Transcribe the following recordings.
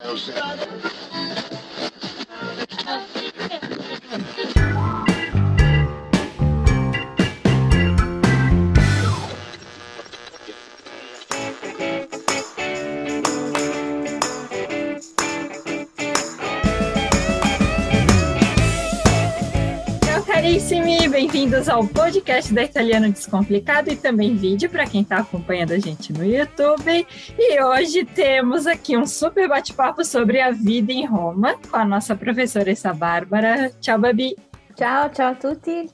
caríssimi, bem-vindos ao podcast da Italiano Descomplicado e também vídeo para quem está acompanhando a gente no YouTube. E hoje temos aqui um super bate-papo sobre a vida em Roma com a nossa professora essa Bárbara. Tchau, Babi. Tchau, tchau a tutti.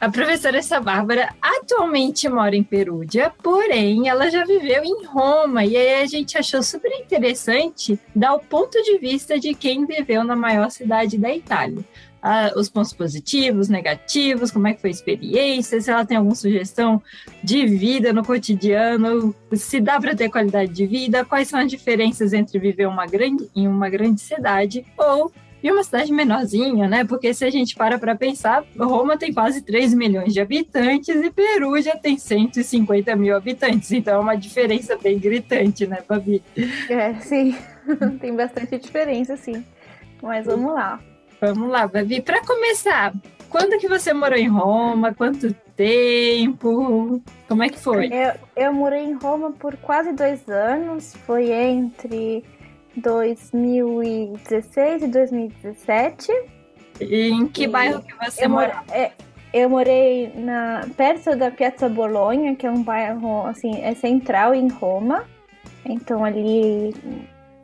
A professora essa Bárbara atualmente mora em Perúdia, porém ela já viveu em Roma e aí a gente achou super interessante dar o ponto de vista de quem viveu na maior cidade da Itália ah, os pontos positivos, negativos, como é que foi a experiência, se ela tem alguma sugestão de vida no cotidiano, se dá para ter qualidade de vida, quais são as diferenças entre viver uma grande, em uma grande cidade ou em uma cidade menorzinha, né? Porque se a gente para para pensar, Roma tem quase 3 milhões de habitantes e Peru já tem 150 mil habitantes, então é uma diferença bem gritante, né, Fabi? É, sim, tem bastante diferença, sim. Mas vamos lá. Vamos lá, Babi. Para começar, quando que você morou em Roma? Quanto tempo? Como é que foi? Eu, eu morei em Roma por quase dois anos. Foi entre 2016 e 2017. E em que e bairro que você eu morou? É, eu morei na, perto da Piazza Bologna, que é um bairro assim, é central em Roma. Então ali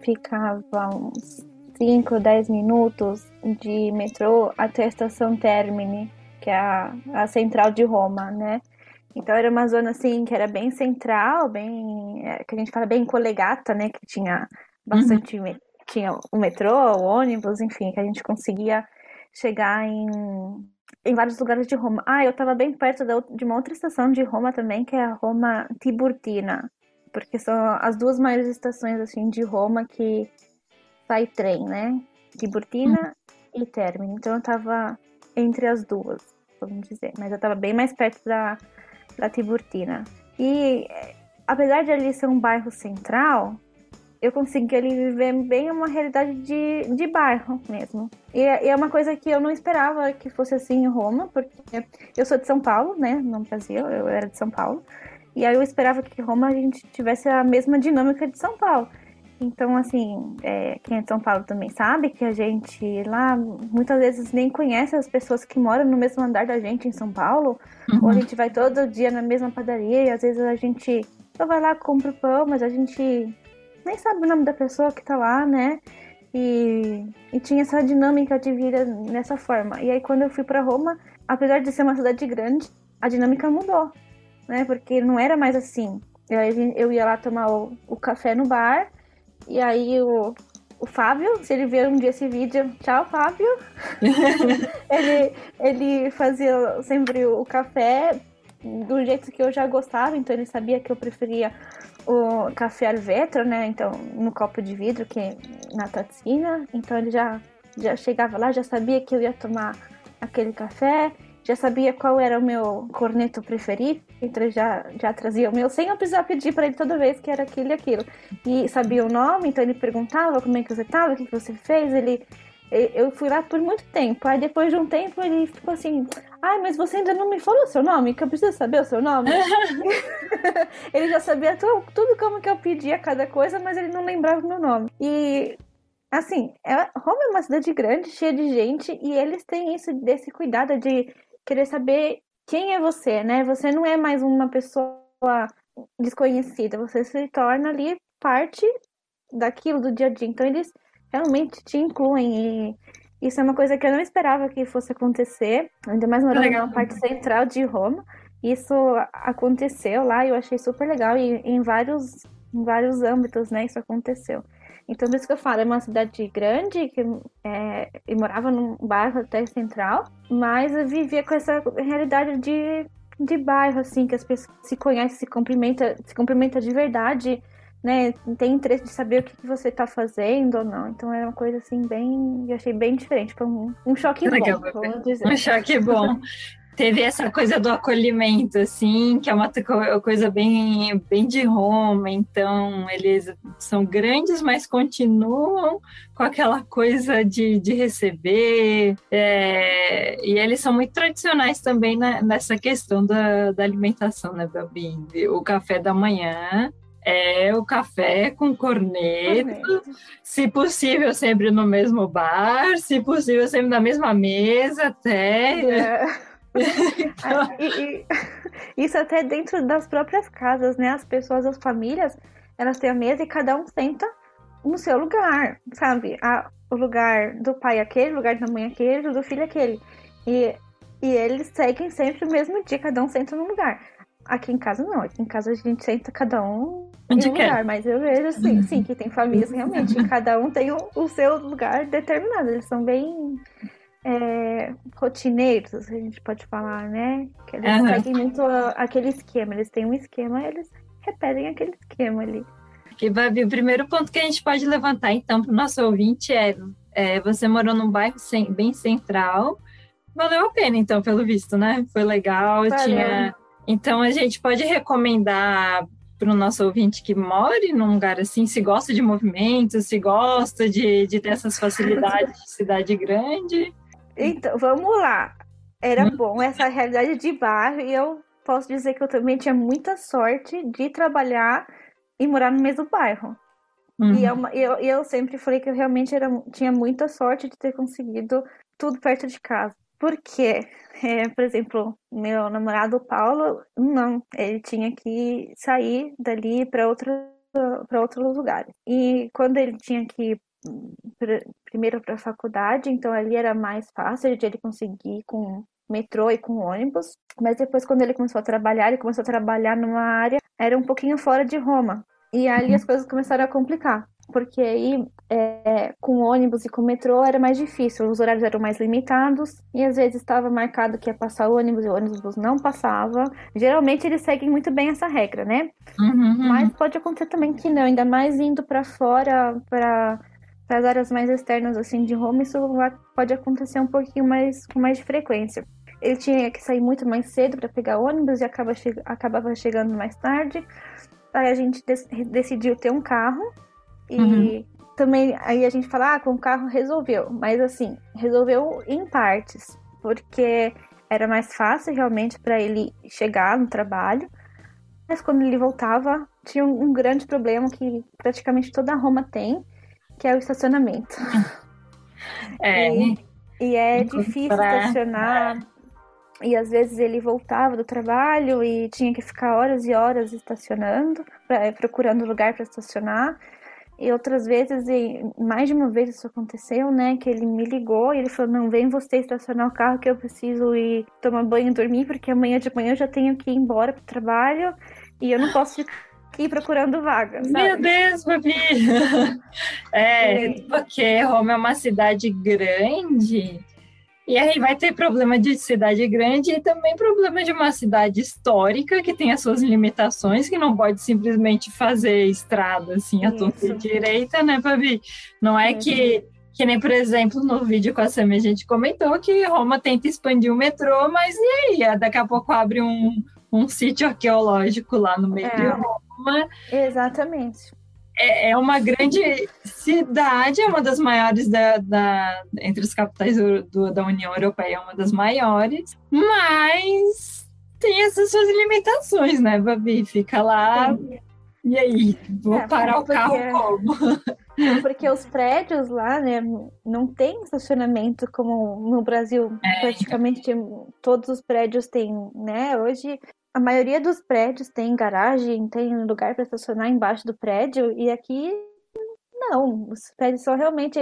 ficava uns 5, 10 minutos de metrô até a estação Termini, que é a, a central de Roma, né? Então era uma zona assim que era bem central, bem é, que a gente fala bem colegata, né? Que tinha bastante uhum. tinha o metrô, o ônibus, enfim, que a gente conseguia chegar em, em vários lugares de Roma. Ah, eu estava bem perto de uma outra estação de Roma também, que é a Roma Tiburtina, porque são as duas maiores estações assim de Roma que sai trem, né? Tiburtina uhum. e Termini. Então eu tava entre as duas, vamos dizer. Mas eu tava bem mais perto da, da Tiburtina. E apesar de ali ser um bairro central, eu consegui ali viver bem uma realidade de, de bairro mesmo. E, e, é uma coisa que eu não esperava que fosse assim em Roma, porque eu sou de São Paulo, né? No Brasil, eu era de São Paulo. E aí eu esperava que Roma a gente tivesse a mesma dinâmica de São Paulo. Então, assim, é, quem é de São Paulo também sabe que a gente lá muitas vezes nem conhece as pessoas que moram no mesmo andar da gente em São Paulo, uhum. ou a gente vai todo dia na mesma padaria e às vezes a gente só vai lá, compra o pão, mas a gente nem sabe o nome da pessoa que tá lá, né? E, e tinha essa dinâmica de vida nessa forma. E aí, quando eu fui para Roma, apesar de ser uma cidade grande, a dinâmica mudou, né? Porque não era mais assim. Eu, eu ia lá tomar o, o café no bar e aí o, o Fábio, se ele ver um dia esse vídeo, tchau, Fábio. ele, ele fazia sempre o café do jeito que eu já gostava, então ele sabia que eu preferia o café al vetro, né? Então, no copo de vidro, que na tatsina. Então ele já, já chegava lá, já sabia que eu ia tomar aquele café já sabia qual era o meu corneto preferido, então já, já trazia o meu sem eu precisar pedir para ele toda vez que era aquilo e aquilo. E sabia o nome, então ele perguntava como é que você estava, o que, que você fez, ele eu fui lá por muito tempo. Aí depois de um tempo ele ficou assim: Ai, mas você ainda não me falou o seu nome? Que eu preciso saber o seu nome. ele já sabia tudo, tudo, como que eu pedia cada coisa, mas ele não lembrava o meu nome. E assim, é, Roma é uma cidade grande, cheia de gente, e eles têm isso desse cuidado de querer saber quem é você, né? Você não é mais uma pessoa desconhecida, você se torna ali parte daquilo do dia a dia. Então eles realmente te incluem e isso é uma coisa que eu não esperava que fosse acontecer, ainda mais morando na parte central de Roma. Isso aconteceu lá e eu achei super legal e em vários, em vários âmbitos, né, isso aconteceu. Então, por isso que eu falo, é uma cidade grande, que é, eu morava num bairro até central, mas eu vivia com essa realidade de, de bairro, assim, que as pessoas se conhecem, se cumprimentam, se cumprimenta de verdade, né? Tem interesse de saber o que, que você está fazendo ou não. Então, era uma coisa, assim, bem... Eu achei bem diferente. Foi um, um choque Legal, bom, Um choque bom. Teve essa coisa do acolhimento, assim, que é uma coisa bem, bem de Roma. Então, eles são grandes, mas continuam com aquela coisa de, de receber. É, e eles são muito tradicionais também na, nessa questão da, da alimentação, né, Babi? O café da manhã é o café com corneto, corneto, se possível sempre no mesmo bar, se possível sempre na mesma mesa até. É. então... e, e, isso até dentro das próprias casas, né? As pessoas, as famílias, elas têm a mesa e cada um senta no seu lugar, sabe? A, o lugar do pai aquele, o lugar da mãe aquele, do filho aquele. E, e eles seguem sempre o mesmo dia, cada um senta no lugar. Aqui em casa não, aqui em casa a gente senta cada um Onde em um lugar, mas eu vejo assim, sim, que tem famílias realmente, cada um tem o, o seu lugar determinado, eles são bem é, rotineiros, a gente pode falar, né? Que eles uhum. seguem muito aquele esquema, eles têm um esquema e eles repetem aquele esquema ali. Que, Babi, o primeiro ponto que a gente pode levantar, então, para o nosso ouvinte é, é, você morou num bairro sem, bem central, valeu a pena, então, pelo visto, né? Foi legal, Valeu. tinha então a gente pode recomendar para o nosso ouvinte que more num lugar assim, se gosta de movimento, se gosta de, de ter essas facilidades de cidade grande. Então, vamos lá. Era hum. bom essa realidade de bairro e eu posso dizer que eu também tinha muita sorte de trabalhar e morar no mesmo bairro. Uhum. E eu, eu, eu sempre falei que eu realmente era, tinha muita sorte de ter conseguido tudo perto de casa. Porque, é, por exemplo, meu namorado Paulo, não, ele tinha que sair dali para outro para outros lugares. E quando ele tinha que ir primeiro para a faculdade, então ali era mais fácil de ele conseguir com metrô e com ônibus. Mas depois, quando ele começou a trabalhar, ele começou a trabalhar numa área, era um pouquinho fora de Roma. E ali uhum. as coisas começaram a complicar porque aí é, com ônibus e com metrô era mais difícil, os horários eram mais limitados e às vezes estava marcado que ia passar ônibus e o ônibus não passava. Geralmente eles seguem muito bem essa regra, né? Uhum, uhum. Mas pode acontecer também que não, ainda mais indo para fora, para as áreas mais externas assim de Roma, isso pode acontecer um pouquinho mais com mais frequência. Ele tinha que sair muito mais cedo para pegar ônibus e acaba che acabava chegando mais tarde. Aí a gente decidiu ter um carro e uhum. também aí a gente fala, ah, com o carro resolveu. Mas assim, resolveu em partes, porque era mais fácil realmente para ele chegar no trabalho. Mas quando ele voltava, tinha um, um, grande problema que praticamente toda Roma tem, que é o estacionamento. É. E, e é difícil estacionar. E às vezes ele voltava do trabalho e tinha que ficar horas e horas estacionando, pra, procurando lugar para estacionar. E outras vezes, e mais de uma vez isso aconteceu, né? Que ele me ligou e ele falou: Não, vem você estacionar o carro que eu preciso ir tomar banho e dormir, porque amanhã de manhã eu já tenho que ir embora pro trabalho e eu não posso ficar aqui procurando vagas. Meu Deus, Babi! é, porque Roma é uma cidade grande e aí vai ter problema de cidade grande e também problema de uma cidade histórica que tem as suas limitações, que não pode simplesmente fazer estrada assim a torta direita, né, Fabi? Não é que que nem, por exemplo, no vídeo com a Samia a gente comentou que Roma tenta expandir o metrô, mas e aí? Daqui a pouco abre um, um sítio arqueológico lá no meio é. de Roma. Exatamente é, é uma grande cidade, é uma das maiores da, da entre as capitais do, da União Europeia, é uma das maiores, mas tem essas suas limitações, né, Babi? Fica lá. E aí, vou é, parar o carro como? Porque os prédios lá, né, não tem estacionamento como no Brasil. É. Praticamente todos os prédios têm, né? Hoje a maioria dos prédios tem garagem, tem lugar para estacionar embaixo do prédio, e aqui não. Os prédios são realmente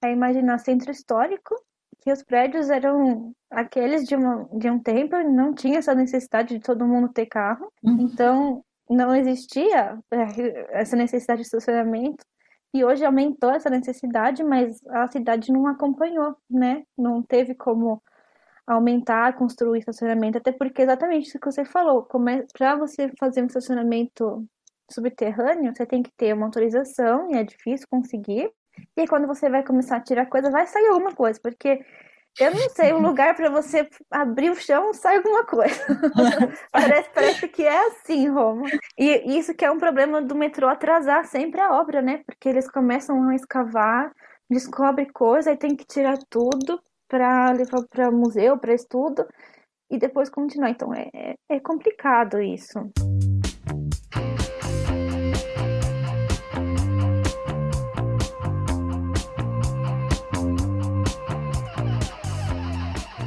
é imaginar centro histórico, que os prédios eram aqueles de, uma, de um tempo, não tinha essa necessidade de todo mundo ter carro, uhum. então não existia é, essa necessidade de estacionamento. E hoje aumentou essa necessidade, mas a cidade não acompanhou, né? Não teve como aumentar, construir estacionamento, até porque exatamente isso que você falou, é, para você fazer um estacionamento subterrâneo, você tem que ter uma autorização e é difícil conseguir. E quando você vai começar a tirar coisa, vai sair alguma coisa, porque Eu não sei, um lugar para você abrir o chão sai alguma coisa. parece, parece que é assim, Roma. E isso que é um problema do metrô atrasar sempre a obra, né? Porque eles começam a escavar, descobre coisa, aí tem que tirar tudo para levar para museu, para estudo e depois continuar. Então é, é, é complicado isso.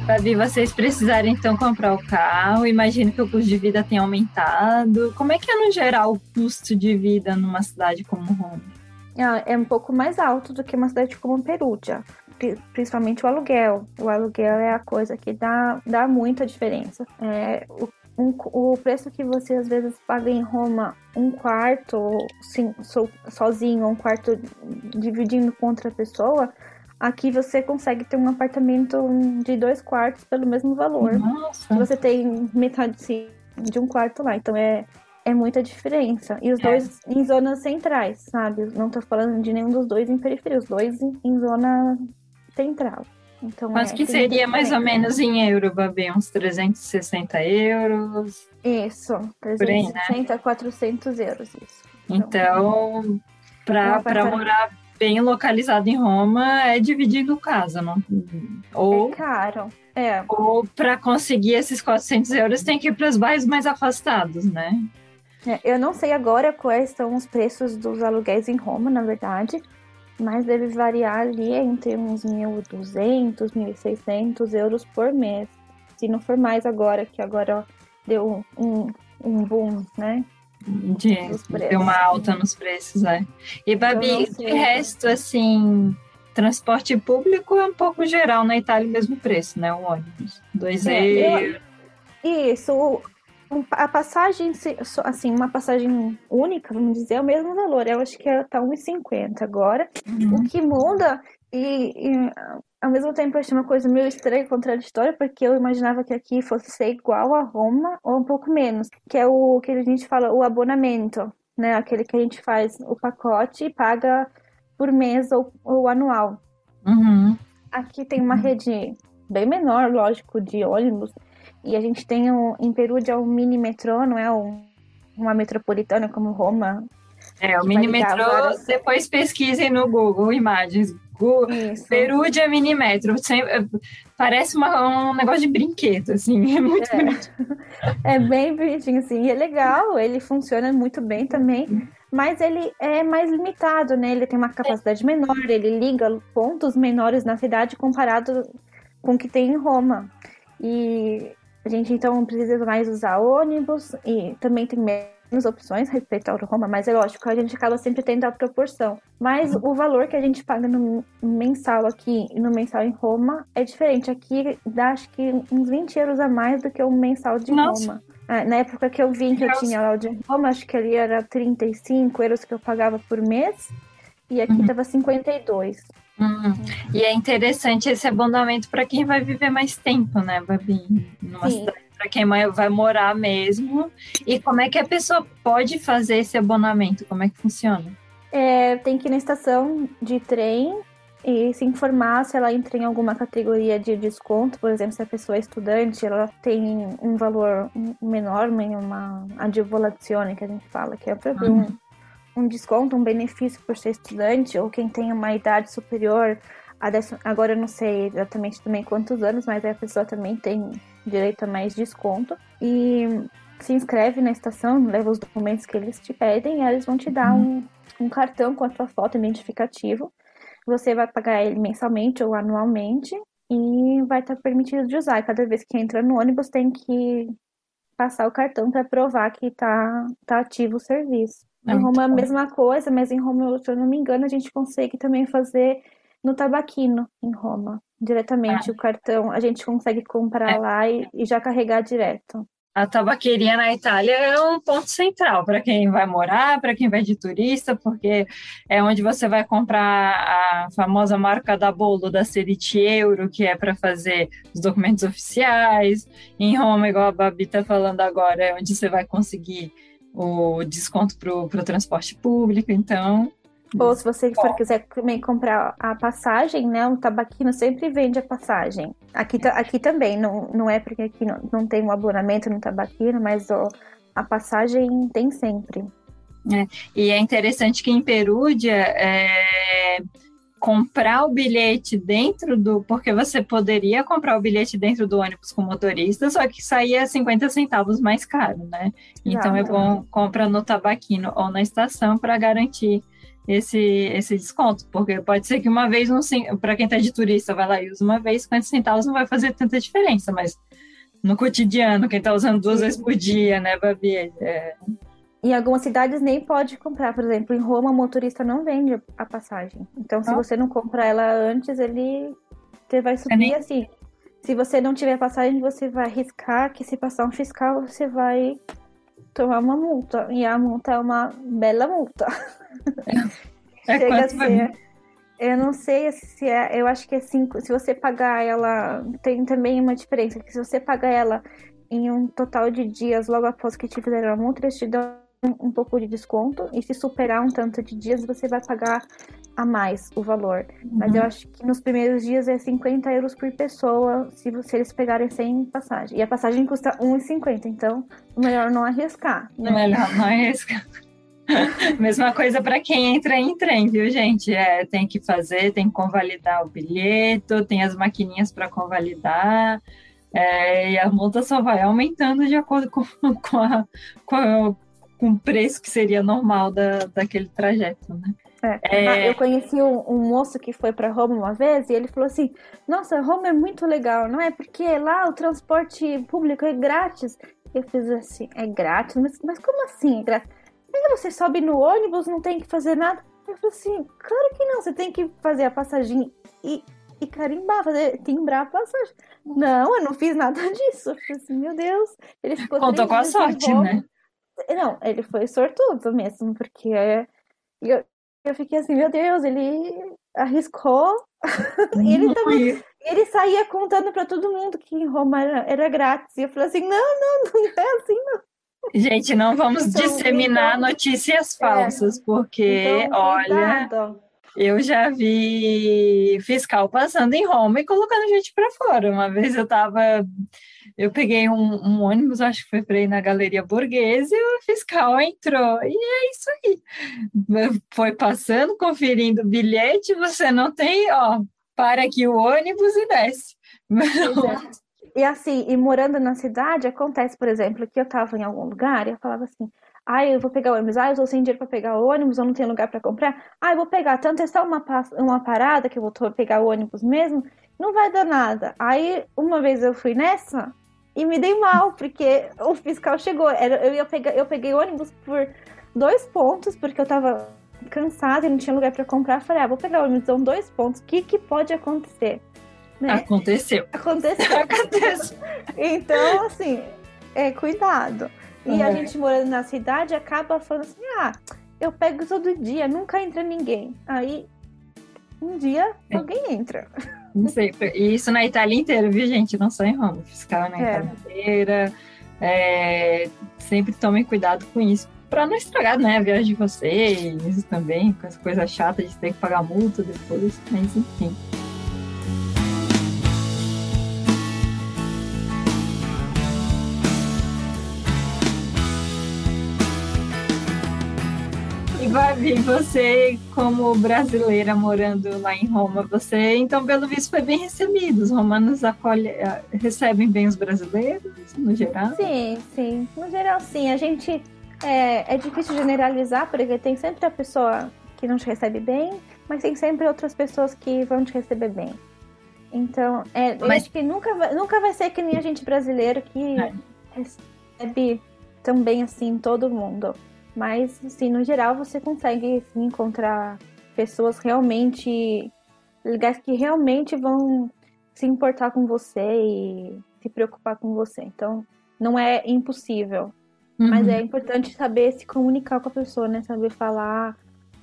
Fabi, vocês precisarem então comprar o carro, imagino que o custo de vida tenha aumentado. Como é que é no geral o custo de vida numa cidade como Roma? É um pouco mais alto do que uma cidade como Perugia, principalmente o aluguel. O aluguel é a coisa que dá, dá muita diferença. É, o, um, o preço que você às vezes paga em Roma, um quarto sim, so, sozinho, um quarto dividindo com outra pessoa, Aqui você consegue ter um apartamento de dois quartos pelo mesmo valor. Nossa. Você tem metade de um quarto lá. Então é, é muita diferença. E os é. dois em zonas centrais, sabe? Não tô falando de nenhum dos dois em periferia, os dois em, em zona central. Então, Mas é, que seria mais ou menos em euro, Babi? Uns 360 euros? Isso, 360 a né? 400 euros. Isso. Então, então para morar bem localizado em Roma é dividindo casa, não? Ou, é caro. É. Ou para conseguir esses 400 euros tem que ir para os bairros mais afastados, né? É, eu não sei agora quais são os preços dos aluguéis em Roma, na verdade, mas deve variar ali entre uns 1.200, 1.600 euros por mês. Se não for mais agora, que agora deu um, um boom, né? De, deu uma alta nos preços, é. E Babi, de resto, assim, transporte público é um pouco geral na Itália o mesmo preço, né? O ônibus. Dois é, euros. Isso, a passagem, assim, uma passagem única, vamos dizer, é o mesmo valor. Eu acho que tá 1,50 agora. Uhum. O que muda, e, e, ao mesmo tempo eu achei uma coisa meio estranha, contraditória, porque eu imaginava que aqui fosse ser igual a Roma, ou um pouco menos, que é o que a gente fala, o abonamento, né? Aquele que a gente faz o pacote e paga por mês ou, ou anual. Uhum. Aqui tem uma rede bem menor, lógico, de ônibus, e a gente tem um, em Peru de um mini metrô, não é um, uma metropolitana como Roma. É, o mini metrô, várias... depois pesquisem no Google Imagens. Google, Peru de mini metro. Parece uma, um negócio de brinquedo, assim. É muito é. é bem bonitinho, assim. E é legal, ele funciona muito bem também. Mas ele é mais limitado, né? Ele tem uma capacidade menor, ele liga pontos menores na cidade comparado com o que tem em Roma. E a gente então precisa mais usar ônibus e também tem menos opções respeito ao Roma, mas é lógico, a gente acaba sempre tendo a proporção. Mas o valor que a gente paga no mensal aqui e no mensal em Roma é diferente. Aqui dá acho que uns 20 euros a mais do que o mensal de Nossa. Roma. Ah, na época que eu vim, que eu tinha lá o de Roma, acho que ali era 35 euros que eu pagava por mês. E aqui uhum. tava 52. Hum, e é interessante esse abonamento para quem vai viver mais tempo, né, Babi? Numa Sim. cidade para quem vai morar mesmo. E como é que a pessoa pode fazer esse abonamento? Como é que funciona? É, tem que ir na estação de trem e se informar se ela entra em alguma categoria de desconto, por exemplo, se a pessoa é estudante, ela tem um valor menor, uma adivolazione que a gente fala, que é uhum. Um, desconto, um benefício por ser estudante, ou quem tem uma idade superior a décima, agora eu não sei exatamente também quantos anos, mas a pessoa também tem direito a mais desconto. E se inscreve na estação, leva os documentos que eles te pedem e eles vão te dar um, um cartão com a sua foto identificativo. Você vai pagar ele mensalmente ou anualmente e vai estar permitido de usar. Cada vez que entra no ônibus tem que passar o cartão para provar que está tá ativo o serviço. É em Roma é a mesma coisa, mas em Roma, se eu não me engano, a gente consegue também fazer no tabaquino, em Roma. Diretamente ah. o cartão, a gente consegue comprar é. lá e, e já carregar direto. A tabaqueria na Itália é um ponto central para quem vai morar, para quem vai de turista, porque é onde você vai comprar a famosa marca da bolo da Seriti Euro, que é para fazer os documentos oficiais. Em Roma, igual a Babi está falando agora, é onde você vai conseguir o desconto para o transporte público. Então, Ou se você for quiser também comprar a passagem, né? O tabaquino sempre vende a passagem. Aqui, aqui também, não, não é porque aqui não, não tem um abonamento no tabaquino, mas ó, a passagem tem sempre. É, e é interessante que em Perúdia é, comprar o bilhete dentro do. Porque você poderia comprar o bilhete dentro do ônibus com motorista, só que saía 50 centavos mais caro, né? Então é bom comprar no tabaquino ou na estação para garantir esse, esse desconto, porque pode ser que uma vez, para quem está de turista, vai lá e usa uma vez, 50 centavos não vai fazer tanta diferença, mas no cotidiano, quem está usando duas vezes por dia, né, Babi? É, em algumas cidades nem pode comprar, por exemplo, em Roma o motorista não vende a passagem. Então, se ah. você não comprar ela antes, ele vai subir é nem... assim. Se você não tiver passagem, você vai arriscar que se passar um fiscal, você vai tomar uma multa. E a multa é uma bela multa. É, é Chega a ser. Eu não sei se é. Eu acho que é. Se você pagar ela. Tem também uma diferença. Que se você pagar ela em um total de dias logo após que te fizeram a multa, eles te dão um pouco de desconto e se superar um tanto de dias você vai pagar a mais o valor. Uhum. Mas eu acho que nos primeiros dias é 50 euros por pessoa se, se eles pegarem sem passagem. E a passagem custa 1,50, então melhor não arriscar. Né? Melhor não arriscar. Mesma coisa para quem entra em trem, viu, gente? É, tem que fazer, tem que convalidar o bilhete, tem as maquininhas para convalidar. É, e a multa só vai aumentando de acordo com, com, a, com, a, com o preço que seria normal da, daquele trajeto, né? É. É... Eu conheci um, um, moço que foi para Roma uma vez e ele falou assim: Nossa, Roma é muito legal, não é? Porque lá o transporte público é grátis. Eu fiz assim: É grátis? Mas, mas como assim é grátis? Você sobe no ônibus, não tem que fazer nada. Eu falei assim: Claro que não, você tem que fazer a passagem e, e carimbar, fazer, timbrar a passagem. Não, eu não fiz nada disso. Eu falei assim: Meu Deus. Ele ficou Contou com a sorte, né? Não, ele foi sortudo mesmo, porque eu, eu fiquei assim, meu Deus, ele arriscou. ele também. Ele saía contando para todo mundo que em Roma era, era, grátis. E eu falei assim: não, não, não é assim, não. Gente, não vamos então, disseminar então, notícias falsas, é, porque, então, olha, eu já vi fiscal passando em Roma e colocando gente para fora. Uma vez eu estava eu peguei um, um, ônibus, acho que foi para ir na Galeria Borghese, e o fiscal entrou. E é isso aí. Foi passando, conferindo o bilhete, você não tem, ó, para aqui o ônibus e desce. E assim, e morando na cidade, acontece, por exemplo, que eu estava em algum lugar e eu falava assim, ah, eu vou pegar o ônibus, ah, eu estou sem dinheiro para pegar o ônibus, eu não tenho lugar para comprar, ah, eu vou pegar, tanto é só uma, uma parada que eu vou pegar o ônibus mesmo, não vai dar nada. Aí, uma vez eu fui nessa, e me dei mal, porque o fiscal chegou. Era, eu, ia pegar, eu peguei ônibus por dois pontos, porque eu tava cansada e não tinha lugar para comprar. Falei, ah, vou pegar o ônibus, são dois pontos. O que, que pode acontecer? Né? Aconteceu. Aconteceu. Aconteceu. então, assim, é, cuidado. E uhum. a gente morando na cidade acaba falando assim: ah, eu pego todo dia, nunca entra ninguém. Aí, um dia, é. alguém entra. Não sei. E isso na Itália inteira, viu, gente? Não só em Roma. Fiscal na é. Itália inteira. É, sempre tomem cuidado com isso. Para não estragar né, a viagem de vocês também, com essa coisa chata de ter que pagar multa depois. Mas enfim. Babi, você como brasileira morando lá em Roma, você então pelo visto foi bem recebido. Os romanos acolhe, eh, recebem bem os brasileiros no geral? Sim, sim, no geral sim. A gente é, é difícil generalizar porque tem sempre a pessoa que não te recebe bem, mas tem sempre outras pessoas que vão te receber bem. Então, é, mas... eu acho que nunca vai, nunca vai ser que nem a gente brasileiro que é. recebe também assim todo mundo. Mas, assim, no geral, você consegue assim, encontrar pessoas realmente legais que realmente vão se importar com você e se preocupar com você. Então, não é impossível. Uhum. Mas é importante saber se comunicar com a pessoa, né? Saber falar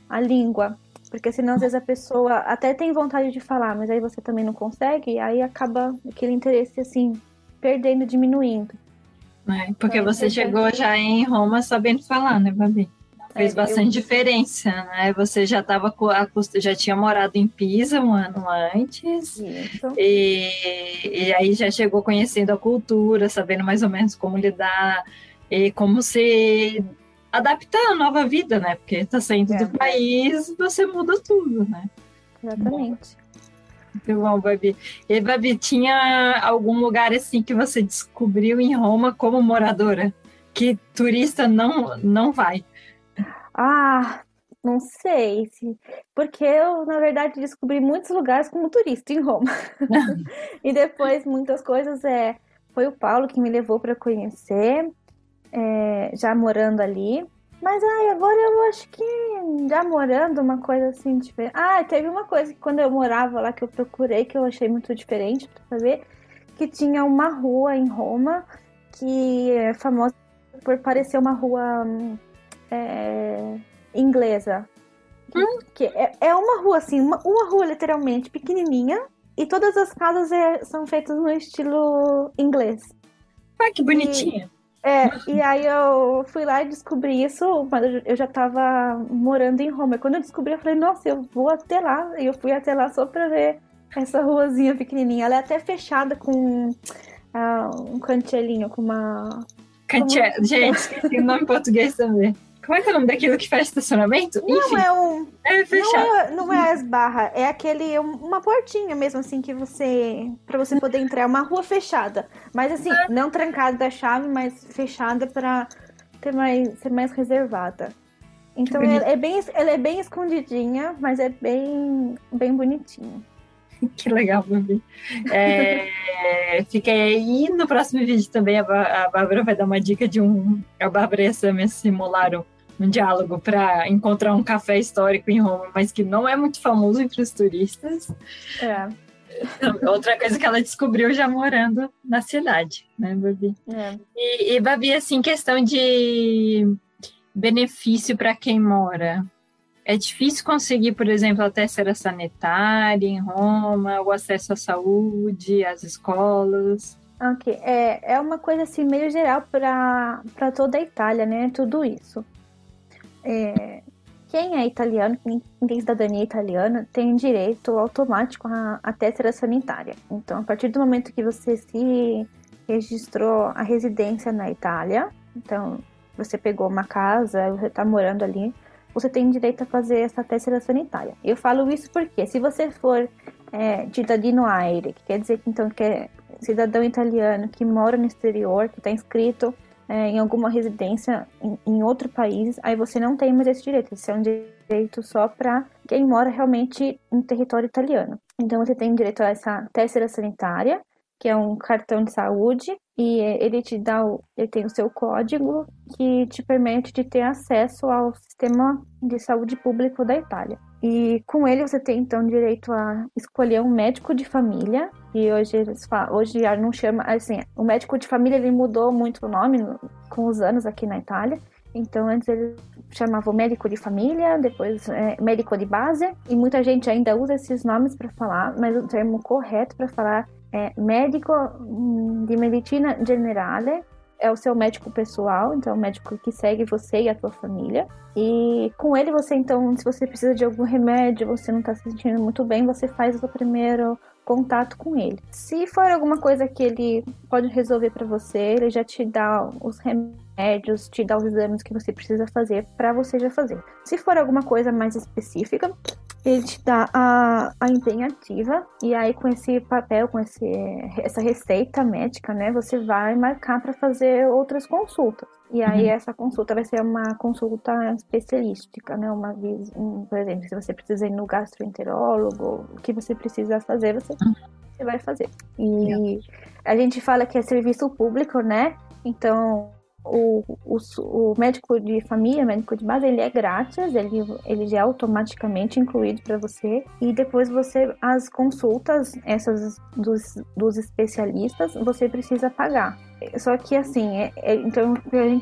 a língua. Porque senão, às vezes, a pessoa até tem vontade de falar, mas aí você também não consegue, aí acaba aquele interesse, assim, perdendo, diminuindo né? Porque é, você chegou já em Roma sabendo falar, né, Babi? Fez bastante eu... diferença, né? Você já estava já tinha morado em Pisa um ano antes. Isso. E, e aí já chegou conhecendo a cultura, sabendo mais ou menos como lidar e como se adaptar à nova vida, né? Porque está saindo é. do país, você muda tudo, né? Exatamente. Muito bom, Babi. E, Babi, tinha algum lugar assim que você descobriu em Roma como moradora? Que turista não, não vai? Ah, não sei. Porque eu, na verdade, descobri muitos lugares como turista em Roma. e depois, muitas coisas é. Foi o Paulo que me levou para conhecer, é, já morando ali. Mas ai, agora eu acho que já morando uma coisa assim diferente. Ah, teve uma coisa que quando eu morava lá que eu procurei que eu achei muito diferente para saber que tinha uma rua em Roma que é famosa por parecer uma rua é, inglesa. Hum? Que é, é uma rua assim, uma, uma rua literalmente pequenininha e todas as casas é, são feitas no estilo inglês. Ah, que bonitinha. É, e aí eu fui lá e descobri isso, mas eu já tava morando em Roma. E quando eu descobri, eu falei, nossa, eu vou até lá. E eu fui até lá só pra ver essa ruazinha pequenininha. Ela é até fechada com uh, um cantelinho, com uma... Cantelinho, gente, esqueci o nome em português também. Como é que é o nome daquilo que faz estacionamento? Não Enfim, é um. É fechado. Não é, não é as barras, é aquele. Uma portinha mesmo, assim, que você. para você poder entrar. É uma rua fechada. Mas assim, é. não trancada da chave, mas fechada para ter mais, ser mais reservada. Então ela é, bem, ela é bem escondidinha, mas é bem, bem bonitinha. Que legal, Babi. É, fica aí no próximo vídeo também. A, a Bárbara vai dar uma dica de um. A Bárbara e a Samia simularam um diálogo para encontrar um café histórico em Roma, mas que não é muito famoso entre os turistas. É. Outra coisa que ela descobriu já morando na cidade, né, Babi? É. E, e, Babi, assim, questão de benefício para quem mora. É difícil conseguir, por exemplo, a terceira sanitária em Roma, o acesso à saúde, às escolas. Ok, é, é uma coisa assim meio geral para toda a Itália, né? Tudo isso. É, quem é italiano, quem tem cidadania italiana, tem direito automático à, à sanitária. Então, a partir do momento que você se registrou a residência na Itália, então você pegou uma casa, você está morando ali, você tem direito a fazer essa tessera sanitária. Eu falo isso porque se você for é, cidadino aire, que quer dizer que então que é cidadão italiano que mora no exterior, que está inscrito é, em alguma residência em, em, outro país, aí você não tem mais esse direito. Esse é um direito só para quem mora realmente em território italiano. Então você tem direito a essa tessera sanitária, que é um cartão de saúde, e ele te dá, o, ele tem o seu código que te permite de ter acesso ao sistema de saúde público da Itália. E com ele você tem então direito a escolher um médico de família. E hoje eles falam, hoje já não chama assim, o médico de família ele mudou muito o nome com os anos aqui na Itália. Então antes ele chamava médico de família, depois é, médico de base, e muita gente ainda usa esses nomes para falar, mas o termo correto para falar é médico hum, de medicina generale é o seu médico pessoal, então é o médico que segue você e a tua família. E com ele você então, se você precisa de algum remédio, você não está se sentindo muito bem, você faz o primeiro contato com ele. Se for alguma coisa que ele pode resolver para você, ele já te dá os remédios, te dá os exames que você precisa fazer para você já fazer. Se for alguma coisa mais específica, ele te dá a, a empenhativa e aí com esse papel, com esse, essa receita médica, né, você vai marcar para fazer outras consultas. E aí uhum. essa consulta vai ser uma consulta especialística, né, uma um, por exemplo, se você precisa ir no gastroenterólogo, o que você precisa fazer, você, uhum. você vai fazer. E a gente fala que é serviço público, né? Então, o, o, o, médico de família, médico de base, ele é grátis, ele, ele já é automaticamente incluído para você. E depois você, as consultas, essas dos, dos especialistas, você precisa pagar. Só que assim, é, é, então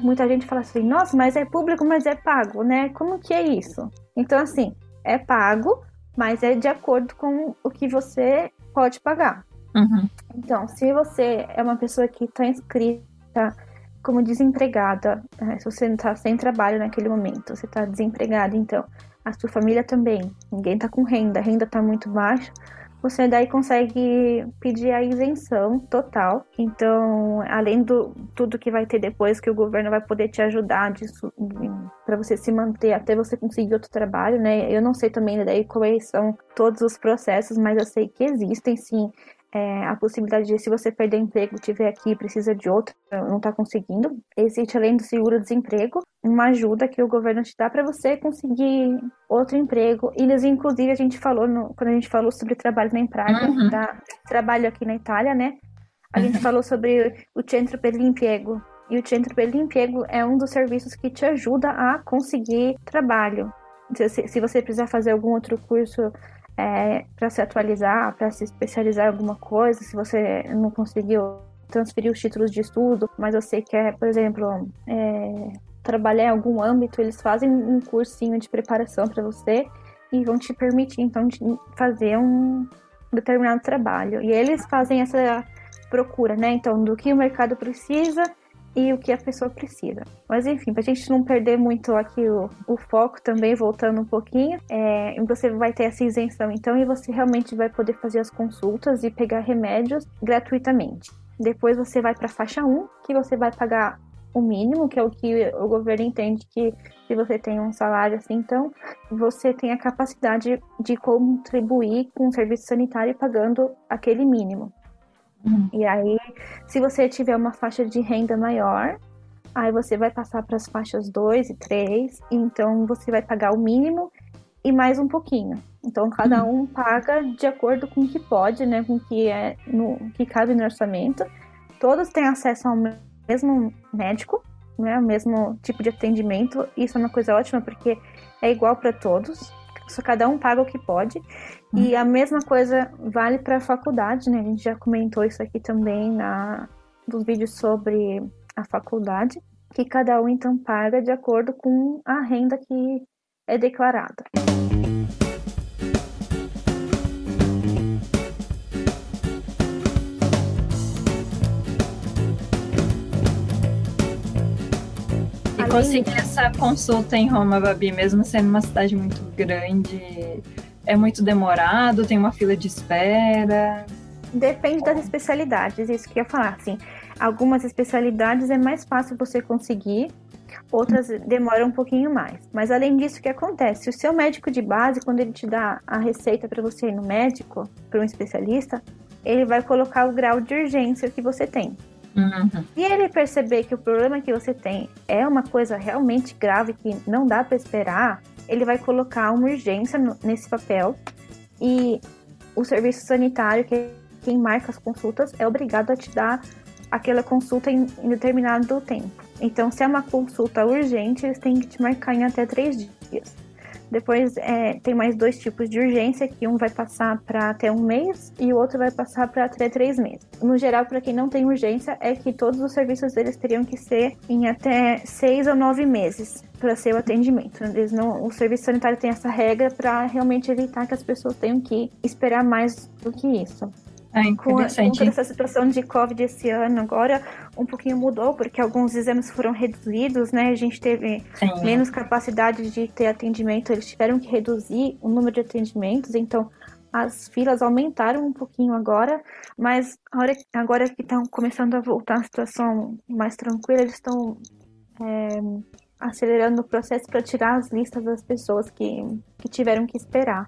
muita gente fala assim, nossa, mas é público, mas é pago, né? Como que é isso? Então, assim, é pago, mas é de acordo com o que você pode pagar. Uhum. Então, se você é uma pessoa que está inscrita como desempregada, né? se você está sem trabalho naquele momento, você está desempregado, então a sua família também, ninguém está com renda, a renda está muito baixa, você daí consegue pedir a isenção total. Então, além do tudo que vai ter depois que o governo vai poder te ajudar para você se manter até você conseguir outro trabalho, né? Eu não sei também daí quais são todos os processos, mas eu sei que existem sim é, a possibilidade de, se você perder emprego, tiver aqui precisa de outro, não está conseguindo, existe além do seguro-desemprego uma ajuda que o governo te dá para você conseguir outro emprego. E, inclusive, a gente falou, no, quando a gente falou sobre trabalho na Praga, uhum. da, trabalho aqui na Itália, né? A uhum. gente falou sobre o Centro per l'Impiego. E o Centro per l'Impiego é um dos serviços que te ajuda a conseguir trabalho. Se, se você precisar fazer algum outro curso é, para se atualizar, para se especializar em alguma coisa, se você não conseguiu transferir os títulos de estudo, mas eu sei que é, por exemplo, é, trabalhar em algum âmbito, eles fazem um cursinho de preparação para você e vão te permitir, então, fazer um determinado trabalho. E eles fazem essa procura, né? Então, do que o mercado precisa e o que a pessoa precisa. Mas enfim, para a gente não perder muito aqui o, o foco também, voltando um pouquinho, é, você vai ter essa isenção então e você realmente vai poder fazer as consultas e pegar remédios gratuitamente. Depois você vai para a faixa 1, que você vai pagar o mínimo, que é o que o governo entende que se você tem um salário assim, então você tem a capacidade de contribuir com o serviço sanitário pagando aquele mínimo. Uhum. E aí, se você tiver uma faixa de renda maior, aí você vai passar para as faixas 2 e 3, então você vai pagar o mínimo e mais um pouquinho. Então cada uhum. um paga de acordo com o que pode, né, com o que é no que cabe no orçamento. Todos têm acesso ao mesmo médico, né, o mesmo tipo de atendimento. Isso é uma coisa ótima porque é igual para todos. Só cada um paga o que pode. E a mesma coisa vale para a faculdade, né? A gente já comentou isso aqui também na dos vídeos sobre a faculdade, que cada um então paga de acordo com a renda que é declarada. E conseguir essa consulta em Roma, Babi, mesmo sendo uma cidade muito grande, é muito demorado? Tem uma fila de espera? Depende das especialidades, isso que eu ia falar, assim. Algumas especialidades é mais fácil você conseguir, outras demoram um pouquinho mais. Mas além disso, o que acontece? O seu médico de base, quando ele te dá a receita para você ir no médico, para um especialista, ele vai colocar o grau de urgência que você tem. Uhum. Se ele perceber que o problema que você tem é uma coisa realmente grave que não dá para esperar, ele vai colocar uma urgência no, nesse papel e o serviço sanitário, que é quem marca as consultas, é obrigado a te dar aquela consulta em, em determinado tempo. Então, se é uma consulta urgente, eles têm que te marcar em até três dias. Depois é, tem mais dois tipos de urgência, que um vai passar para até um mês e o outro vai passar para até três meses. No geral, para quem não tem urgência, é que todos os serviços deles teriam que ser em até seis ou nove meses para ser o atendimento. Eles não, o serviço sanitário tem essa regra para realmente evitar que as pessoas tenham que esperar mais do que isso. Ah, com, com essa situação de Covid esse ano, agora um pouquinho mudou, porque alguns exames foram reduzidos, né? A gente teve Sim. menos capacidade de ter atendimento, eles tiveram que reduzir o número de atendimentos, então as filas aumentaram um pouquinho agora, mas agora que estão começando a voltar a situação mais tranquila, eles estão é, acelerando o processo para tirar as listas das pessoas que, que tiveram que esperar.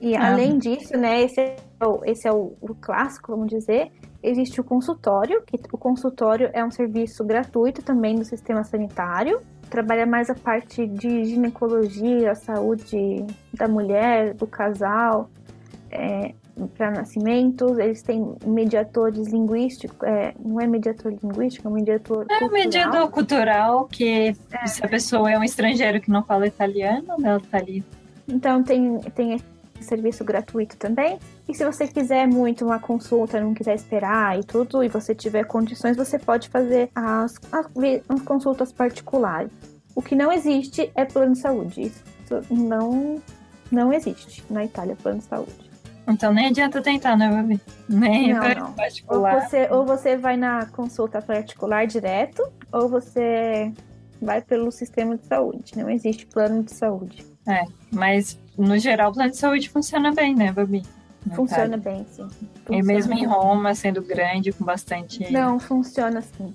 E ah. além disso, né, esse é, o, esse é o, o, clássico, vamos dizer, existe o consultório, que o consultório é um serviço gratuito também do sistema sanitário, trabalha mais a parte de ginecologia, saúde da mulher, do casal, é, para nascimentos, eles têm mediadores linguísticos, é, não é mediador linguístico, é mediador é cultural. mediador cultural, que é. se a pessoa é um estrangeiro que não fala italiano, ela tá ali. Então tem, tem serviço gratuito também. E se você quiser muito uma consulta, não quiser esperar e tudo, e você tiver condições, você pode fazer as, as, as consultas particulares. O que não existe é plano de saúde. Isso não, não existe na Itália, plano de saúde. Então nem adianta tentar, né, Babi? Nem não, não. particular. Ou você, ou você vai na consulta particular direto, ou você vai pelo sistema de saúde. Não existe plano de saúde. É, mas no geral o plano de saúde funciona bem, né, Babi? funciona bem, sim. Funciona e mesmo em Roma, sendo grande, com bastante. Não, funciona sim.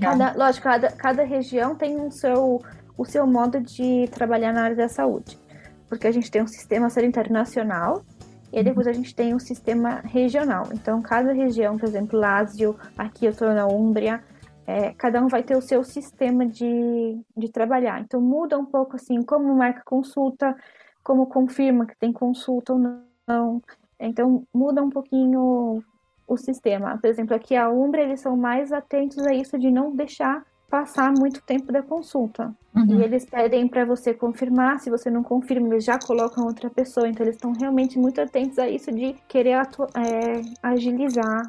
Cada, lógico, cada, cada região tem o seu, o seu modo de trabalhar na área da saúde. Porque a gente tem um sistema sanitário nacional e uhum. depois a gente tem um sistema regional. Então, cada região, por exemplo, Lazio, aqui eu estou na Úmbria, é, cada um vai ter o seu sistema de, de trabalhar. Então, muda um pouco assim, como marca consulta, como confirma que tem consulta ou não. Então, muda um pouquinho o sistema. Por exemplo, aqui a Umbra, eles são mais atentos a isso de não deixar passar muito tempo da consulta. Uhum. E eles pedem para você confirmar, se você não confirma, eles já colocam outra pessoa. Então, eles estão realmente muito atentos a isso de querer é, agilizar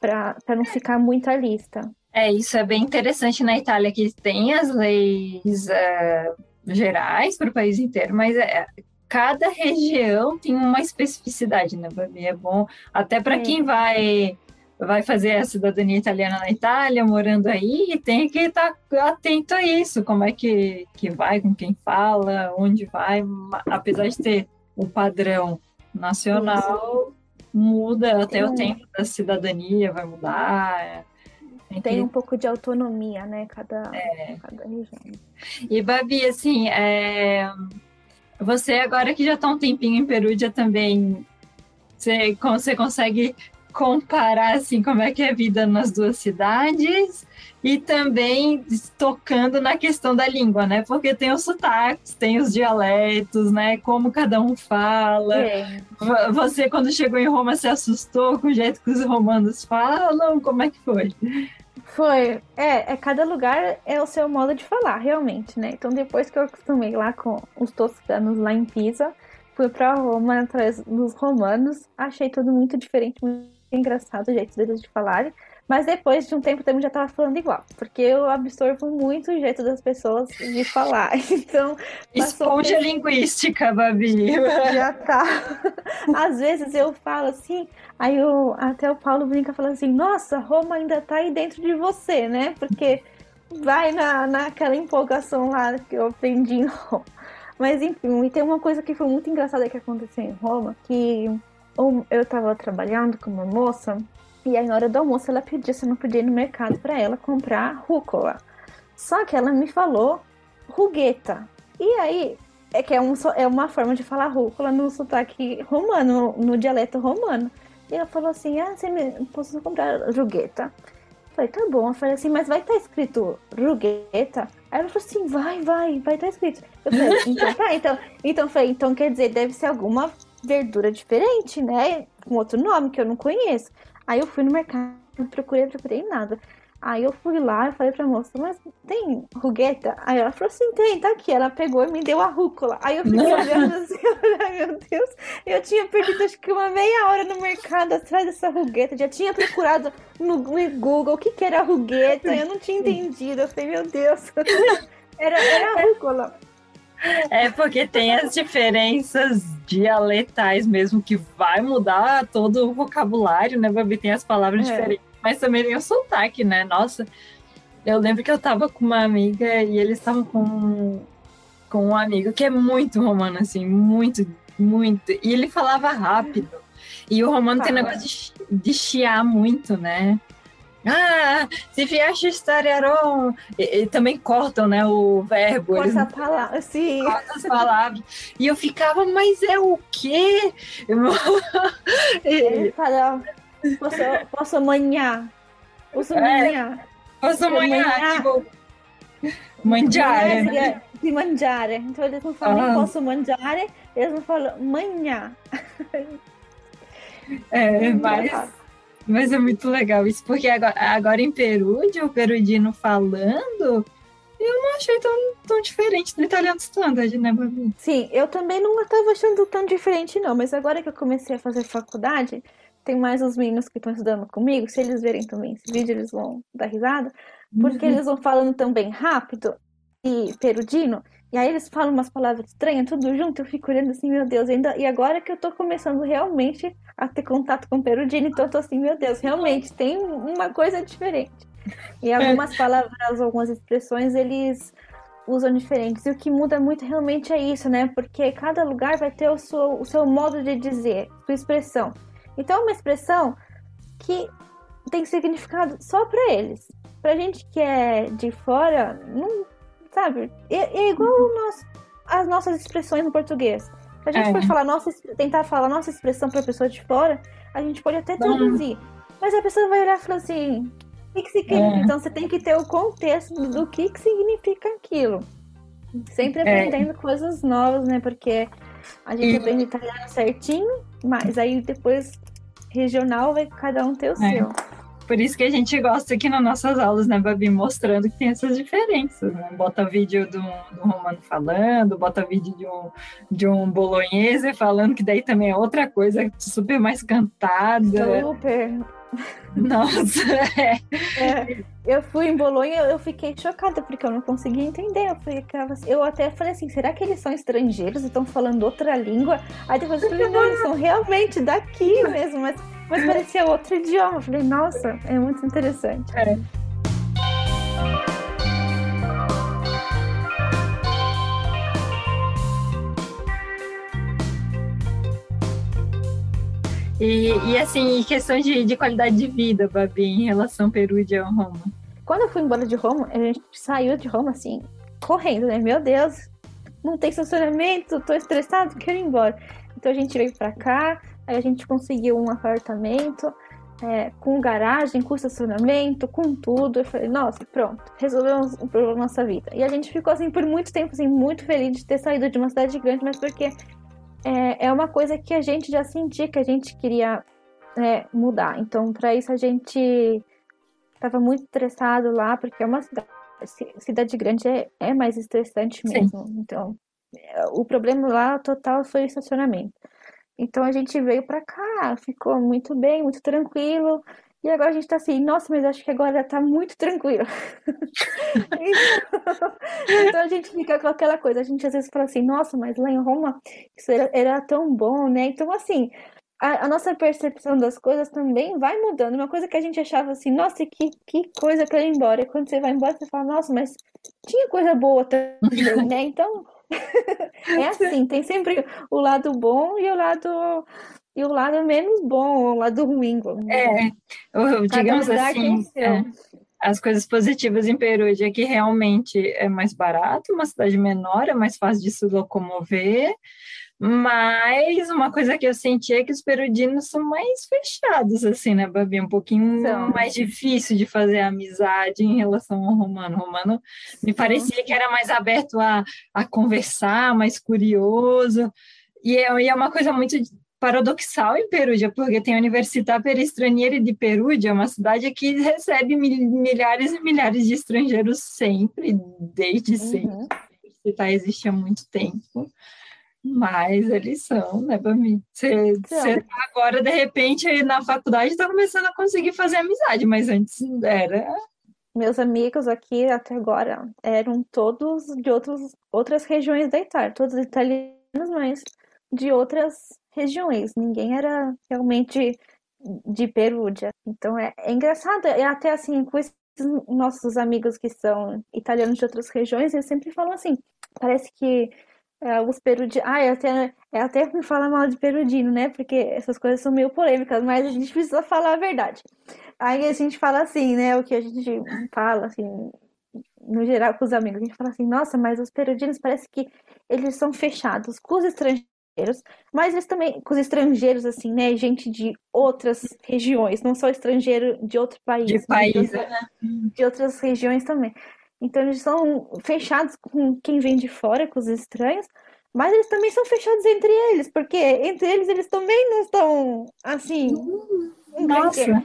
para não ficar muita lista. É, isso é bem interessante na Itália, que tem as leis é, gerais para o país inteiro, mas é, cada região tem uma especificidade, né, Babi? É bom até para quem vai vai fazer a cidadania italiana na Itália, morando aí, tem que estar tá atento a isso, como é que, que vai, com quem fala, onde vai, apesar de ter o padrão nacional, muda até o tempo da cidadania, vai mudar. Tem, tem que... um pouco de autonomia, né, cada, é. cada região. E, Babi, assim, é você, agora que já está um tempinho em Perúdia também, você, você consegue comparar assim como é que é a vida nas duas cidades e também tocando na questão da língua, né? Porque tem os sotaques, tem os dialetos, né? Como cada um fala. É. Você, quando chegou em Roma, se assustou com o jeito que os romanos falam? Como é que foi? Foi. É, é, cada lugar é o seu modo de falar, realmente, né? Então, depois que eu acostumei lá com os toscanos lá em Pisa, fui pra Roma atrás dos romanos, achei tudo muito diferente, muito engraçado o jeito deles de falarem. Mas depois de um tempo também já tava falando igual, porque eu absorvo muito o jeito das pessoas de falar. Então. Esponja linguística, Babi. Já tá. Às vezes eu falo assim, aí eu, até o Paulo brinca falando assim: nossa, Roma ainda tá aí dentro de você, né? Porque vai na, naquela empolgação lá que eu aprendi em Roma. Mas enfim, e tem uma coisa que foi muito engraçada que aconteceu em Roma, que eu tava trabalhando com uma moça e aí, na hora do almoço, ela pediu se eu não podia ir no mercado para ela comprar rúcula. Só que ela me falou rugueta. E aí, é que é, um, é uma forma de falar rúcula no sotaque romano, no, no dialeto romano. E ela falou assim: Ah, você me, posso comprar rugueta? Eu falei, tá bom. Eu falei assim, mas vai estar tá escrito rugueta? Aí ela falou assim, vai, vai, vai estar tá escrito. Eu falei, então tá, então, então, falei, então quer dizer, deve ser alguma verdura diferente, né? Com outro nome que eu não conheço. Aí eu fui no mercado, procurei, procurei nada. Aí eu fui lá e falei pra moça, mas tem rugueta? Aí ela falou assim, tem, tá aqui. Ela pegou e me deu a rúcula. Aí eu fiquei olhando assim, meu Deus, eu tinha perdido acho que uma meia hora no mercado atrás dessa rugueta. Já tinha procurado no, Google o que, que era rugueta, eu não tinha entendido. Eu falei, meu Deus, era, era rúcula. É porque tem as diferenças dialetais mesmo, que vai mudar todo o vocabulário, né, Babi? Tem as palavras é. diferentes, mas também tem o sotaque, né? Nossa, eu lembro que eu tava com uma amiga e eles estavam com, com um amigo que é muito romano, assim, muito, muito. E ele falava rápido. E o romano tem negócio de, de chiar muito, né? Ah, se vieste estarearon. E, e, também cortam, né, o verbo. Corta a palavra, sim. Corta as palavras. E eu ficava, mas é o quê? Ele fala, posso, posso manhar. Posso manhar. É, posso manhar, tipo... Mangiare. Né? De mangiare. Então eles não falam ah. posso mangiare, eles não falam manhar. É, mas... Mas é muito legal isso, porque agora, agora em Perúdia, o perudino falando, eu não achei tão, tão diferente do italiano standard, né, Babi? Sim, eu também não estava achando tão diferente, não. Mas agora que eu comecei a fazer faculdade, tem mais os meninos que estão estudando comigo. Se eles verem também esse vídeo, eles vão dar risada. Porque uhum. eles vão falando também rápido e perudino. E aí eles falam umas palavras estranhas, tudo junto, eu fico olhando assim, meu Deus, ainda... e agora que eu tô começando realmente a ter contato com o Perudino, então eu tô assim, meu Deus, realmente tem uma coisa diferente. E algumas palavras, algumas expressões, eles usam diferentes. E o que muda muito realmente é isso, né? Porque cada lugar vai ter o seu, o seu modo de dizer, sua expressão. Então, é uma expressão que tem significado só para eles. Pra gente que é de fora, não sabe? É, é igual nós, as nossas expressões no português. Se a gente é. for falar nossa, tentar falar nossa expressão para pessoa de fora, a gente pode até traduzir. Mas a pessoa vai olhar e falar assim: o que, que significa? É. Então você tem que ter o contexto do que, que significa aquilo. Sempre é. aprendendo coisas novas, né? Porque a gente e... aprende italiano certinho, mas aí depois regional vai cada um ter o é. seu. Por isso que a gente gosta aqui nas nossas aulas, né, Babi? Mostrando que tem essas diferenças. Né? Bota vídeo do, do romano falando, bota vídeo de um, de um bolonhese falando, que daí também é outra coisa super mais cantada. Super. Nossa, é. é. Eu fui em Bolonha, eu fiquei chocada porque eu não conseguia entender. Eu, assim, eu até falei assim: será que eles são estrangeiros e estão falando outra língua? Aí depois eu falei: não, eles são realmente daqui mesmo, mas, mas parecia outro idioma. Eu falei: nossa, é muito interessante. É. E, e assim, questão de, de qualidade de vida, Babi, em relação Perúdia a Roma. Quando eu fui embora de Roma, a gente saiu de Roma assim, correndo, né? Meu Deus, não tem estacionamento, tô estressado, quero ir embora. Então a gente veio pra cá, aí a gente conseguiu um apartamento é, com garagem, com estacionamento, com tudo. Eu falei, nossa, pronto, resolvemos um problema da nossa vida. E a gente ficou assim por muito tempo, assim, muito feliz de ter saído de uma cidade grande, mas porque é, é uma coisa que a gente já sentia que a gente queria é, mudar. Então, para isso, a gente estava muito estressado lá, porque é uma cidade, cidade grande é, é mais estressante mesmo. Sim. Então, é, o problema lá total foi o estacionamento. Então a gente veio para cá, ficou muito bem, muito tranquilo. E agora a gente tá assim, nossa, mas acho que agora tá muito tranquilo. então, então, a gente fica com aquela coisa, a gente às vezes fala assim, nossa, mas lá em Roma isso era, era tão bom, né? Então, assim, a, a, nossa percepção das coisas também vai mudando. Uma coisa que a gente achava assim, nossa, que, que coisa que eu ir embora. E quando você vai embora, você fala, nossa, mas tinha coisa boa também, né? Então, é assim, tem sempre o lado bom e o lado e o lado menos bom, o lado ruim. É, digamos assim, é, as coisas positivas em Perugia é que realmente é mais barato, uma cidade menor, é mais fácil de se locomover, mas uma coisa que eu senti é que os perudinos são mais fechados, assim, né, Babi? Um pouquinho mais difícil de fazer amizade em relação ao romano. O romano me parecia que era mais aberto a, a conversar, mais curioso. E é, e é uma coisa muito paradoxal em Perúdia, porque tem a Universidade Perestrangeira de Perúdia, uma cidade que recebe milhares e milhares de estrangeiros sempre, desde uhum. sempre. A universidade existe há muito tempo. Mas eles são, né, mim? Você tá agora, de repente, na faculdade, está começando a conseguir fazer amizade, mas antes era. Meus amigos aqui até agora eram todos de outros, outras regiões da Itália, todos italianos, mas de outras regiões, ninguém era realmente de Perúdia. Então é, é engraçado, é até assim, com esses nossos amigos que são italianos de outras regiões, eles sempre falam assim, parece que é, os perudinos. Ah, é até, é até me falar mal de perudino, né? Porque essas coisas são meio polêmicas, mas a gente precisa falar a verdade. Aí a gente fala assim, né? O que a gente fala, assim, no geral com os amigos, a gente fala assim, nossa, mas os perudinos parece que eles são fechados com os estrangeiros mas eles também, com os estrangeiros, assim, né? Gente de outras regiões, não só estrangeiro de outro país. De país, de, né? de outras regiões também. Então eles são fechados com quem vem de fora, com os estranhos, mas eles também são fechados entre eles, porque entre eles eles também não estão assim. Hum, nossa!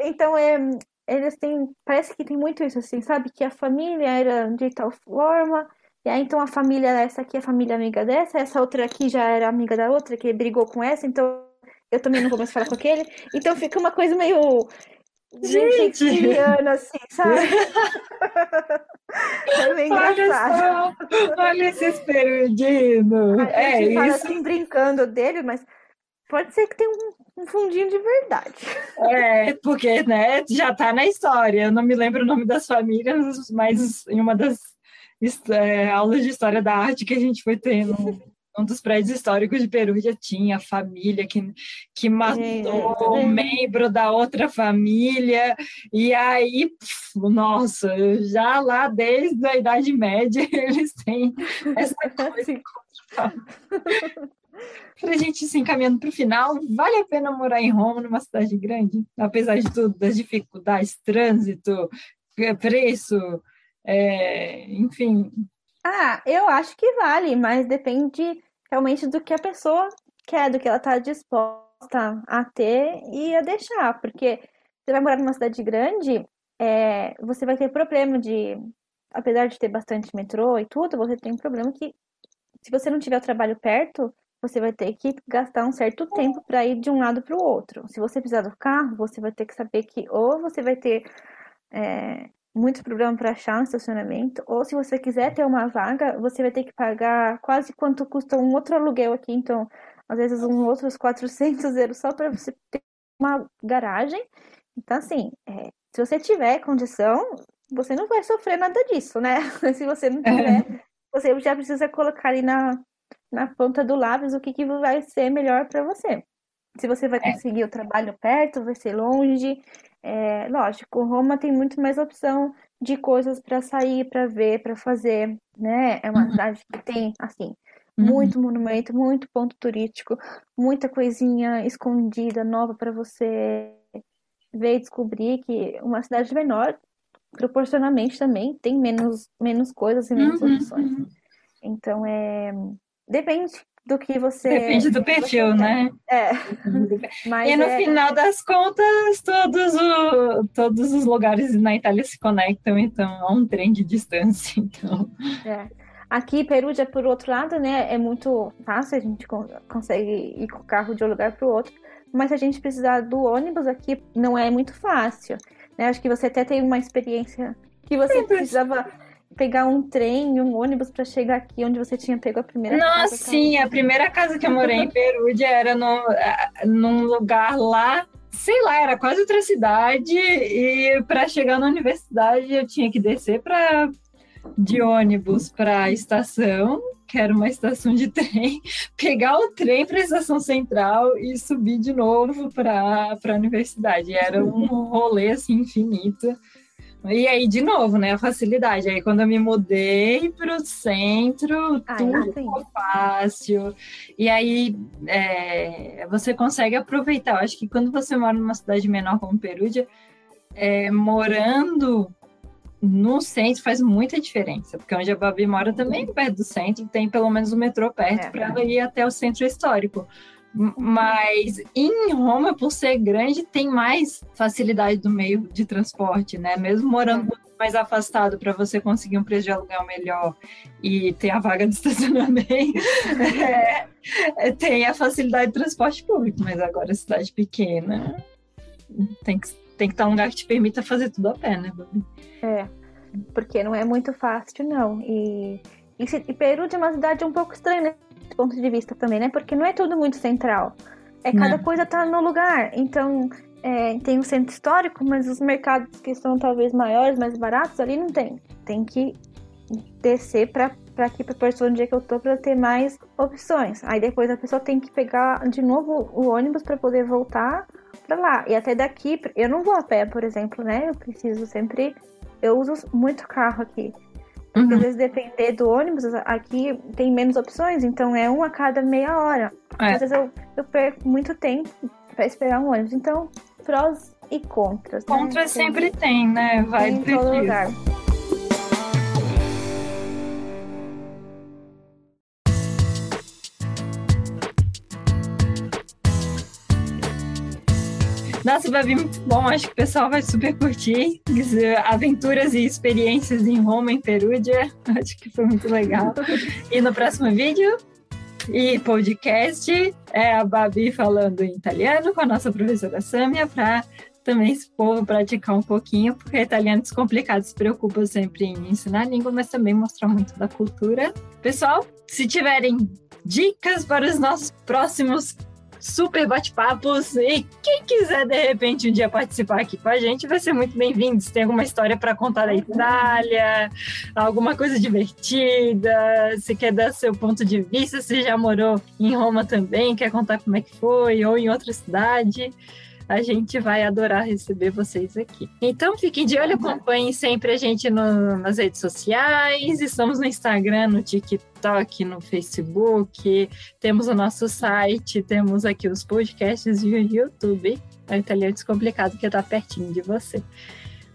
Então é. Eles têm. Parece que tem muito isso, assim, sabe? Que a família era de tal forma, e aí, então, a família, essa aqui é a família amiga dessa, essa outra aqui já era amiga da outra, que brigou com essa, então eu também não vou mais falar com aquele. Então fica uma coisa meio. gente shakespeariano, assim, sabe? é bem engraçado. Olha, só, olha esse gente é isso. assim, brincando dele, mas pode ser que tenha um, um fundinho de verdade. É, porque, né, já tá na história. Eu não me lembro o nome das famílias, mas em uma das é, aulas de história da arte que a gente foi ter no, um dos prédios históricos de Peru já tinha família que, que matou um membro da outra família, e aí, nossa, já lá desde a Idade Média eles têm essa coisa. Para a gente se encaminhando para o final, vale a pena morar em Roma, numa cidade grande? Apesar de tudo, das dificuldades, trânsito, preço, é, enfim. Ah, eu acho que vale, mas depende realmente do que a pessoa quer, do que ela está disposta a ter e a deixar. Porque você vai morar numa cidade grande, é, você vai ter problema de. Apesar de ter bastante metrô e tudo, você tem um problema que, se você não tiver o trabalho perto, você vai ter que gastar um certo tempo para ir de um lado para o outro. Se você precisar do carro, você vai ter que saber que ou você vai ter é, muito problema para achar um estacionamento, ou se você quiser ter uma vaga, você vai ter que pagar quase quanto custa um outro aluguel aqui, então, às vezes, um outros 400 euros só para você ter uma garagem. Então, assim, é, se você tiver condição, você não vai sofrer nada disso, né? se você não tiver, você já precisa colocar ali na, na ponta do lápis o que, que vai ser melhor para você. Se você vai conseguir o trabalho perto, vai ser longe, é, lógico, Roma tem muito mais opção de coisas para sair, para ver, para fazer, né? É uma uhum. cidade que tem, assim, uhum. muito monumento, muito ponto turístico, muita coisinha escondida, nova para você ver e descobrir que uma cidade menor, proporcionalmente também, tem menos, menos coisas e menos uhum. opções. Então, é... Depende, do que você. Depende do perfil, né? É. Mas e no é... final das contas, todos, o, todos os lugares na Itália se conectam, então há um trem de distância. Então. É. Aqui, Perugia, por outro lado, né, é muito fácil, a gente consegue ir com o carro de um lugar para o outro, mas se a gente precisar do ônibus aqui, não é muito fácil. Né? Acho que você até tem uma experiência que você precisava pegar um trem, um ônibus para chegar aqui onde você tinha pego a primeira Nossa, casa. Nossa, sim, a primeira casa que eu morei em Perúdia era no, num lugar lá, sei lá, era quase outra cidade e para chegar na universidade eu tinha que descer para de ônibus para a estação, que era uma estação de trem, pegar o trem para a estação central e subir de novo para a universidade. Era um rolê assim infinito. E aí, de novo, né, a facilidade. Aí, quando eu me mudei para o centro, Ai, tudo ficou fácil. E aí, é, você consegue aproveitar. Eu acho que quando você mora numa cidade menor como Perúdia, é, morando no centro faz muita diferença, porque onde a Babi mora também perto do centro, tem pelo menos o metrô perto é, para ela ir até o centro histórico. Mas em Roma, por ser grande, tem mais facilidade do meio de transporte, né? Mesmo morando mais afastado para você conseguir um preço de aluguel melhor e ter a vaga de estacionamento, é, é, tem a facilidade de transporte público. Mas agora, cidade pequena, tem que, tem que estar um lugar que te permita fazer tudo a pé, né, Babi? É, porque não é muito fácil, não. E, e, e Peru é uma cidade um pouco estranha, né? Ponto de vista também, né? Porque não é tudo muito central. É cada não. coisa tá no lugar. Então, é, tem o centro histórico, mas os mercados que são talvez maiores, mais baratos, ali não tem. Tem que descer para aqui para perto onde é que eu tô para ter mais opções. Aí depois a pessoa tem que pegar de novo o ônibus para poder voltar para lá. E até daqui, eu não vou a pé, por exemplo, né? Eu preciso sempre eu uso muito carro aqui. Uhum. às vezes depender do ônibus, aqui tem menos opções, então é um a cada meia hora. É. Às vezes eu, eu perco muito tempo para esperar um ônibus. Então, prós e contras. Né? Contras né? sempre tem, né? Vai em todo lugar. Nossa, vai vir muito bom. Acho que o pessoal vai super curtir. Aventuras e experiências em Roma, em Perúdia. Acho que foi muito legal. E no próximo vídeo e podcast é a Babi falando em italiano com a nossa professora Samia para também esse povo praticar um pouquinho, porque italiano descomplicado se preocupa sempre em ensinar a língua, mas também mostrar muito da cultura. Pessoal, se tiverem dicas para os nossos próximos super bate-papos. E quem quiser, de repente, um dia participar aqui com a gente, vai ser muito bem-vindo. Se tem alguma história para contar da Itália, alguma coisa divertida, se quer dar seu ponto de vista, se já morou em Roma também, quer contar como é que foi, ou em outra cidade a gente vai adorar receber vocês aqui. Então fiquem de olho, acompanhem sempre a gente no, nas redes sociais, estamos no Instagram, no TikTok, no Facebook, temos o nosso site, temos aqui os podcasts e o YouTube. É o Italiano Descomplicado que está pertinho de você.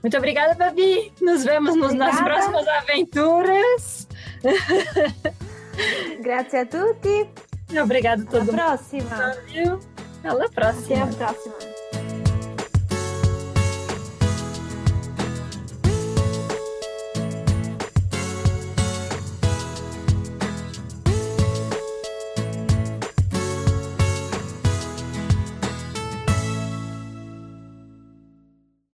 Muito obrigada, Babi. Nos vemos nos, nas próximas aventuras. Grazie a tutti. Obrigado a todo Alla. Até a próxima. Até a próxima.